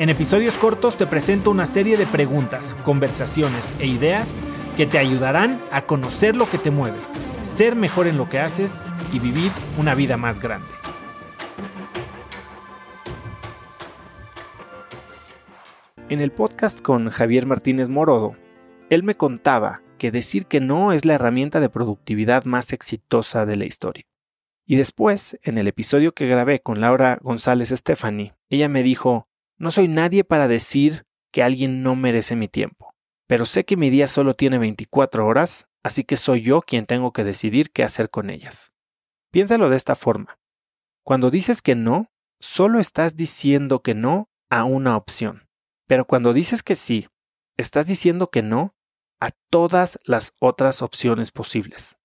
En episodios cortos te presento una serie de preguntas, conversaciones e ideas que te ayudarán a conocer lo que te mueve, ser mejor en lo que haces y vivir una vida más grande. En el podcast con Javier Martínez Morodo, él me contaba que decir que no es la herramienta de productividad más exitosa de la historia. Y después, en el episodio que grabé con Laura González Stephanie, ella me dijo, no soy nadie para decir que alguien no merece mi tiempo, pero sé que mi día solo tiene 24 horas, así que soy yo quien tengo que decidir qué hacer con ellas. Piénsalo de esta forma. Cuando dices que no, solo estás diciendo que no a una opción. Pero cuando dices que sí, estás diciendo que no a todas las otras opciones posibles.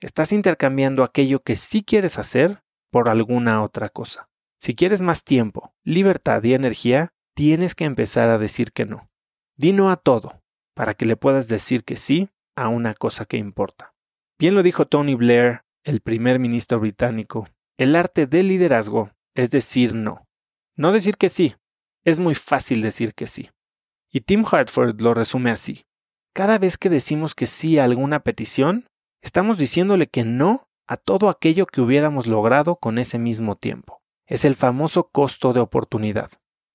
Estás intercambiando aquello que sí quieres hacer por alguna otra cosa. Si quieres más tiempo, libertad y energía, tienes que empezar a decir que no. Di no a todo, para que le puedas decir que sí a una cosa que importa. Bien lo dijo Tony Blair, el primer ministro británico, el arte del liderazgo es decir no. No decir que sí, es muy fácil decir que sí. Y Tim Hartford lo resume así. Cada vez que decimos que sí a alguna petición, estamos diciéndole que no a todo aquello que hubiéramos logrado con ese mismo tiempo es el famoso costo de oportunidad.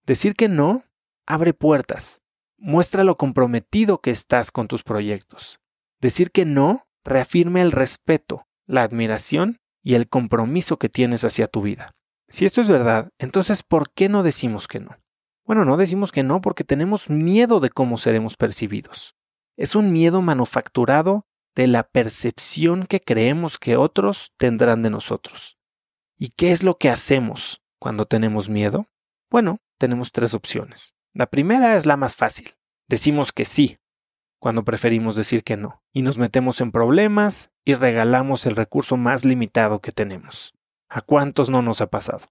Decir que no abre puertas, muestra lo comprometido que estás con tus proyectos. Decir que no reafirma el respeto, la admiración y el compromiso que tienes hacia tu vida. Si esto es verdad, entonces ¿por qué no decimos que no? Bueno, no decimos que no porque tenemos miedo de cómo seremos percibidos. Es un miedo manufacturado de la percepción que creemos que otros tendrán de nosotros. ¿Y qué es lo que hacemos cuando tenemos miedo? Bueno, tenemos tres opciones. La primera es la más fácil. Decimos que sí, cuando preferimos decir que no, y nos metemos en problemas y regalamos el recurso más limitado que tenemos. ¿A cuántos no nos ha pasado?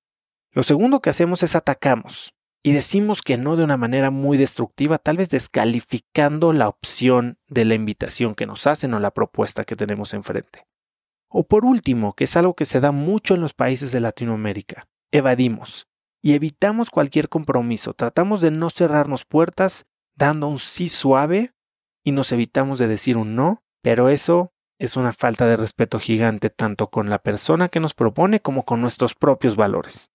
Lo segundo que hacemos es atacamos y decimos que no de una manera muy destructiva, tal vez descalificando la opción de la invitación que nos hacen o la propuesta que tenemos enfrente. O por último, que es algo que se da mucho en los países de Latinoamérica, evadimos y evitamos cualquier compromiso. Tratamos de no cerrarnos puertas dando un sí suave y nos evitamos de decir un no, pero eso es una falta de respeto gigante tanto con la persona que nos propone como con nuestros propios valores.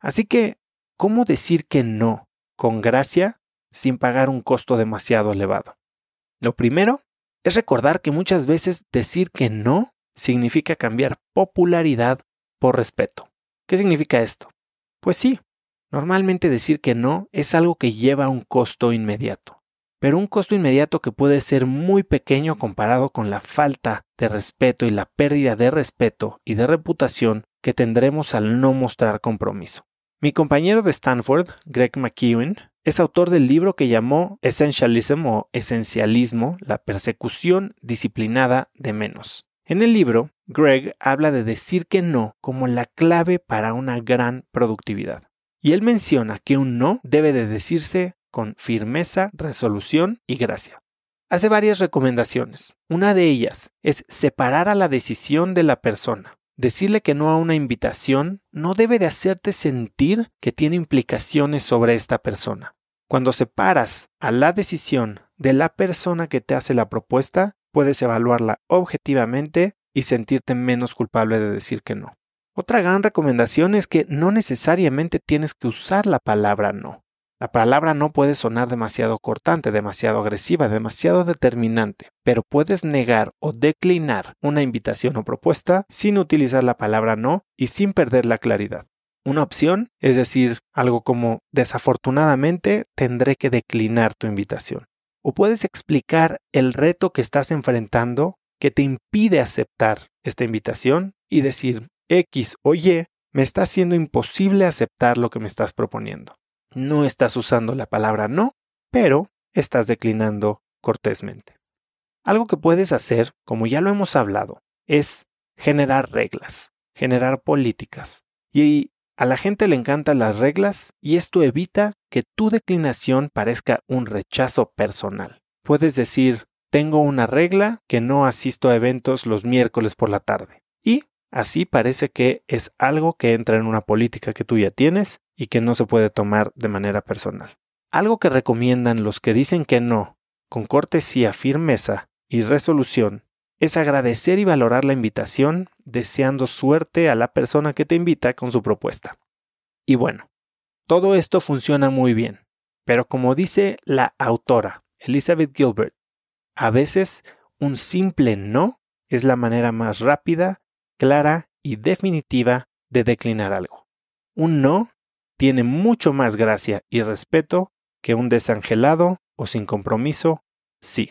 Así que, ¿cómo decir que no con gracia sin pagar un costo demasiado elevado? Lo primero es recordar que muchas veces decir que no significa cambiar popularidad por respeto. ¿Qué significa esto? Pues sí, normalmente decir que no es algo que lleva un costo inmediato, pero un costo inmediato que puede ser muy pequeño comparado con la falta de respeto y la pérdida de respeto y de reputación que tendremos al no mostrar compromiso. Mi compañero de Stanford, Greg McEwen, es autor del libro que llamó Essentialism o Esencialismo, la persecución disciplinada de menos. En el libro, Greg habla de decir que no como la clave para una gran productividad. Y él menciona que un no debe de decirse con firmeza, resolución y gracia. Hace varias recomendaciones. Una de ellas es separar a la decisión de la persona. Decirle que no a una invitación no debe de hacerte sentir que tiene implicaciones sobre esta persona. Cuando separas a la decisión de la persona que te hace la propuesta, puedes evaluarla objetivamente y sentirte menos culpable de decir que no. Otra gran recomendación es que no necesariamente tienes que usar la palabra no. La palabra no puede sonar demasiado cortante, demasiado agresiva, demasiado determinante, pero puedes negar o declinar una invitación o propuesta sin utilizar la palabra no y sin perder la claridad. Una opción es decir algo como desafortunadamente tendré que declinar tu invitación o puedes explicar el reto que estás enfrentando que te impide aceptar esta invitación y decir X o Y me está haciendo imposible aceptar lo que me estás proponiendo. No estás usando la palabra no, pero estás declinando cortésmente. Algo que puedes hacer, como ya lo hemos hablado, es generar reglas, generar políticas. Y a la gente le encantan las reglas y esto evita que tu declinación parezca un rechazo personal. Puedes decir, tengo una regla que no asisto a eventos los miércoles por la tarde. Y así parece que es algo que entra en una política que tú ya tienes y que no se puede tomar de manera personal. Algo que recomiendan los que dicen que no, con cortesía, firmeza y resolución, es agradecer y valorar la invitación, deseando suerte a la persona que te invita con su propuesta. Y bueno, todo esto funciona muy bien, pero como dice la autora Elizabeth Gilbert, a veces un simple no es la manera más rápida, clara y definitiva de declinar algo. Un no tiene mucho más gracia y respeto que un desangelado o sin compromiso sí.